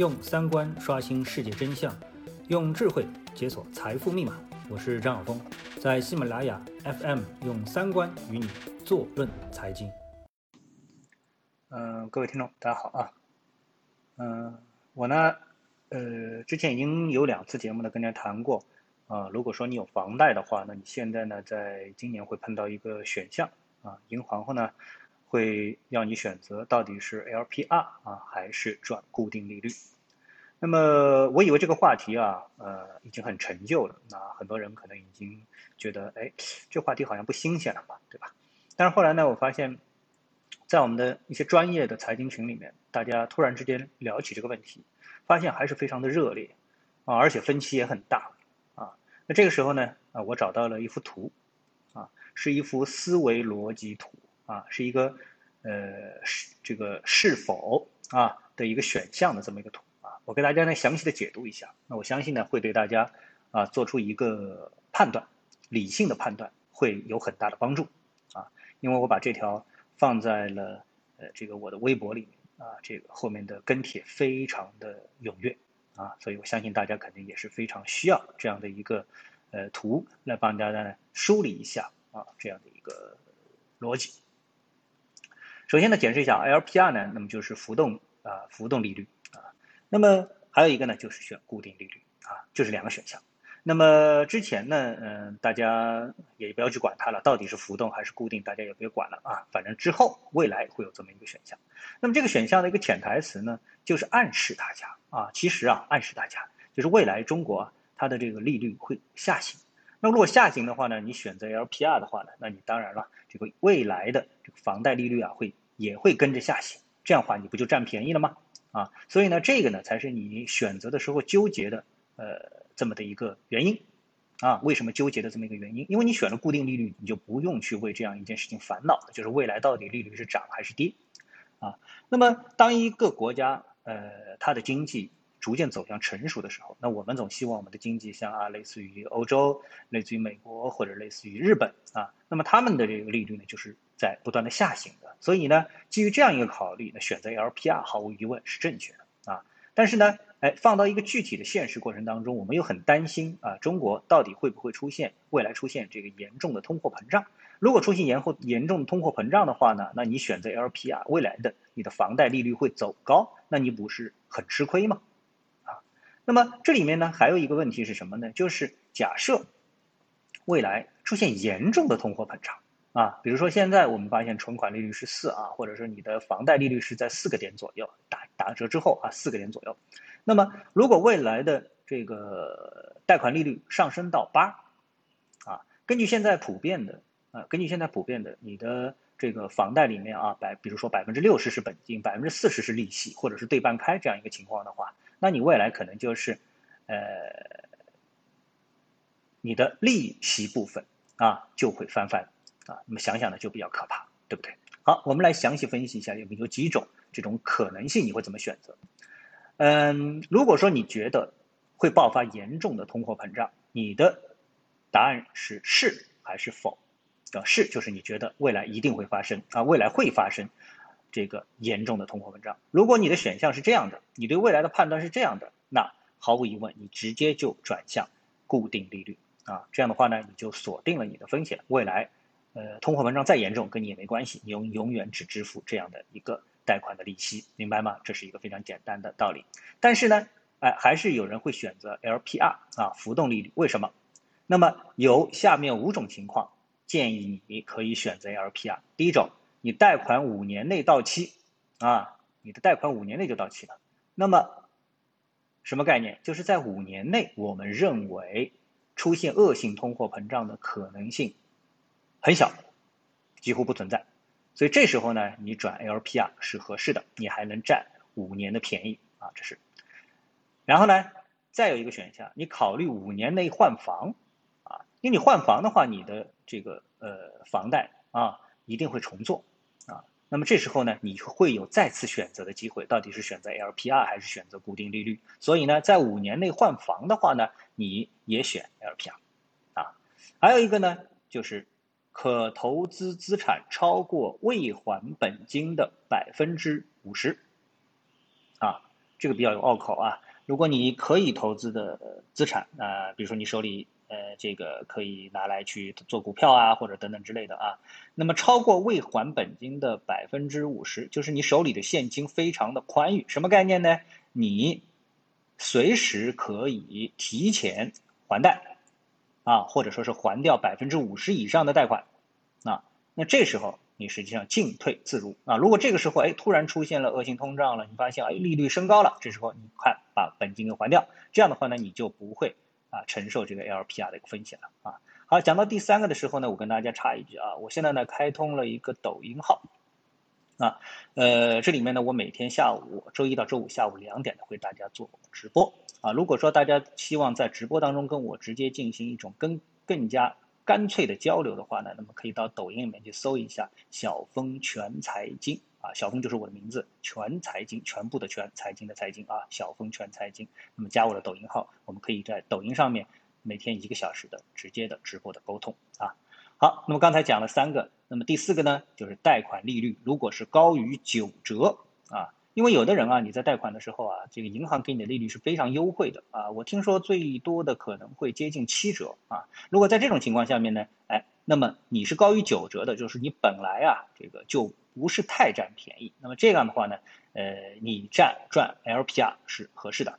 用三观刷新世界真相，用智慧解锁财富密码。我是张晓峰，在喜马拉雅 FM 用三观与你坐论财经。嗯，各位听众，大家好啊。嗯，我呢，呃，之前已经有两次节目呢跟大家谈过啊。如果说你有房贷的话，那你现在呢，在今年会碰到一个选项啊，银行呢。会要你选择到底是 LPR 啊还是转固定利率。那么我以为这个话题啊，呃，已经很陈旧了。那很多人可能已经觉得，哎，这话题好像不新鲜了嘛，对吧？但是后来呢，我发现，在我们的一些专业的财经群里面，大家突然之间聊起这个问题，发现还是非常的热烈啊，而且分歧也很大啊。那这个时候呢，啊，我找到了一幅图，啊，是一幅思维逻辑图。啊，是一个，呃，是这个是否啊的一个选项的这么一个图啊，我给大家呢详细的解读一下。那我相信呢会对大家啊做出一个判断，理性的判断会有很大的帮助啊。因为我把这条放在了呃这个我的微博里面啊，这个后面的跟帖非常的踊跃啊，所以我相信大家肯定也是非常需要这样的一个呃图来帮大家呢梳理一下啊这样的一个逻辑。首先呢，解释一下 LPR 呢，那么就是浮动啊，浮动利率啊。那么还有一个呢，就是选固定利率啊，就是两个选项。那么之前呢，嗯，大家也不要去管它了，到底是浮动还是固定，大家也别管了啊。反正之后未来会有这么一个选项。那么这个选项的一个潜台词呢，就是暗示大家啊，其实啊，暗示大家就是未来中国它的这个利率会下行。那如果下行的话呢，你选择 LPR 的话呢，那你当然了，这个未来的这个房贷利率啊会。也会跟着下行，这样的话你不就占便宜了吗？啊，所以呢，这个呢才是你选择的时候纠结的，呃，这么的一个原因，啊，为什么纠结的这么一个原因？因为你选了固定利率，你就不用去为这样一件事情烦恼，就是未来到底利率是涨还是跌，啊，那么当一个国家，呃，它的经济逐渐走向成熟的时候，那我们总希望我们的经济像啊，类似于欧洲，类似于美国或者类似于日本啊，那么他们的这个利率呢，就是在不断的下行的。所以呢，基于这样一个考虑，那选择 LPR 毫无疑问是正确的啊。但是呢，哎，放到一个具体的现实过程当中，我们又很担心啊，中国到底会不会出现未来出现这个严重的通货膨胀？如果出现严后严重的通货膨胀的话呢，那你选择 LPR，未来的你的房贷利率会走高，那你不是很吃亏吗？啊，那么这里面呢，还有一个问题是什么呢？就是假设未来出现严重的通货膨胀。啊，比如说现在我们发现存款利率是四啊，或者说你的房贷利率是在四个点左右，打打折之后啊，四个点左右。那么如果未来的这个贷款利率上升到八，啊，根据现在普遍的啊，根据现在普遍的，你的这个房贷里面啊，百比如说百分之六十是本金，百分之四十是利息，或者是对半开这样一个情况的话，那你未来可能就是，呃，你的利息部分啊就会翻番。啊，那么想想呢就比较可怕，对不对？好，我们来详细分析一下有有几种这种可能性，你会怎么选择？嗯，如果说你觉得会爆发严重的通货膨胀，你的答案是是还是否？啊，是就是你觉得未来一定会发生啊，未来会发生这个严重的通货膨胀。如果你的选项是这样的，你对未来的判断是这样的，那毫无疑问，你直接就转向固定利率啊，这样的话呢，你就锁定了你的风险，未来。呃，通货膨胀再严重，跟你也没关系，你永永远只支付这样的一个贷款的利息，明白吗？这是一个非常简单的道理。但是呢，哎，还是有人会选择 LPR 啊，浮动利率。为什么？那么有下面五种情况，建议你可以选择 LPR。第一种，你贷款五年内到期，啊，你的贷款五年内就到期了。那么什么概念？就是在五年内，我们认为出现恶性通货膨胀的可能性。很小，几乎不存在，所以这时候呢，你转 LPR 是合适的，你还能占五年的便宜啊，这是。然后呢，再有一个选项，你考虑五年内换房啊，因为你换房的话，你的这个呃房贷啊一定会重做啊，那么这时候呢，你会有再次选择的机会，到底是选择 LPR 还是选择固定利率？所以呢，在五年内换房的话呢，你也选 LPR 啊，还有一个呢，就是。可投资资产超过未还本金的百分之五十，啊，这个比较有拗口啊。如果你可以投资的资产啊，比如说你手里呃这个可以拿来去做股票啊，或者等等之类的啊，那么超过未还本金的百分之五十，就是你手里的现金非常的宽裕，什么概念呢？你随时可以提前还贷啊，或者说是还掉百分之五十以上的贷款啊，那这时候。你实际上进退自如啊！如果这个时候哎突然出现了恶性通胀了，你发现哎利率升高了，这时候你快把本金给还掉，这样的话呢你就不会啊承受这个 LPR 的一个风险了啊。好，讲到第三个的时候呢，我跟大家插一句啊，我现在呢开通了一个抖音号啊，呃这里面呢我每天下午周一到周五下午两点呢会大家做直播啊。如果说大家希望在直播当中跟我直接进行一种更更加。干脆的交流的话呢，那么可以到抖音里面去搜一下“小峰全财经”啊，小峰就是我的名字，全财经，全部的全，财经的财经啊，小峰全财经。那么加我的抖音号，我们可以在抖音上面每天一个小时的直接的直播的沟通啊。好，那么刚才讲了三个，那么第四个呢，就是贷款利率如果是高于九折啊。因为有的人啊，你在贷款的时候啊，这个银行给你的利率是非常优惠的啊，我听说最多的可能会接近七折啊。如果在这种情况下面呢，哎，那么你是高于九折的，就是你本来啊这个就不是太占便宜。那么这样的话呢，呃，你占赚 LPR 是合适的，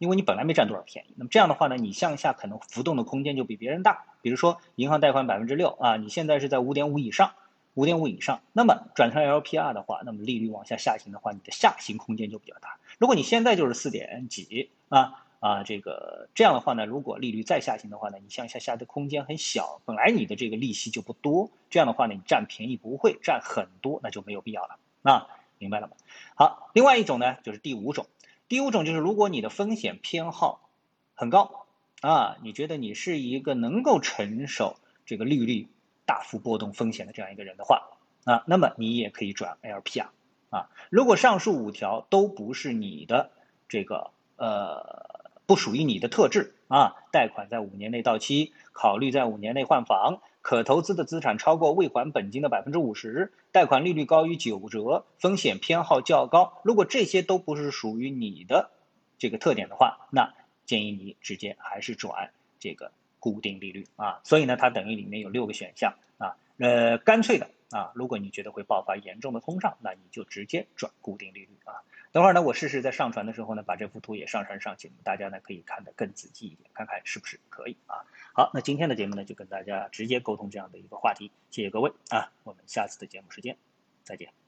因为你本来没占多少便宜。那么这样的话呢，你向下可能浮动的空间就比别人大。比如说银行贷款百分之六啊，你现在是在五点五以上。五点五以上，那么转成 LPR 的话，那么利率往下下行的话，你的下行空间就比较大。如果你现在就是四点几啊啊，这个这样的话呢，如果利率再下行的话呢，你向下下的空间很小，本来你的这个利息就不多，这样的话呢，你占便宜不会占很多，那就没有必要了啊，明白了吗？好，另外一种呢，就是第五种，第五种就是如果你的风险偏好很高啊，你觉得你是一个能够承受这个利率。大幅波动风险的这样一个人的话啊，那么你也可以转 LPR 啊。如果上述五条都不是你的这个呃不属于你的特质啊，贷款在五年内到期，考虑在五年内换房，可投资的资产超过未还本金的百分之五十，贷款利率高于九折，风险偏好较高。如果这些都不是属于你的这个特点的话，那建议你直接还是转这个。固定利率啊，所以呢，它等于里面有六个选项啊，呃，干脆的啊，如果你觉得会爆发严重的通胀，那你就直接转固定利率啊。等会儿呢，我试试在上传的时候呢，把这幅图也上传上去，大家呢可以看得更仔细一点，看看是不是可以啊。好，那今天的节目呢，就跟大家直接沟通这样的一个话题，谢谢各位啊，我们下次的节目时间再见。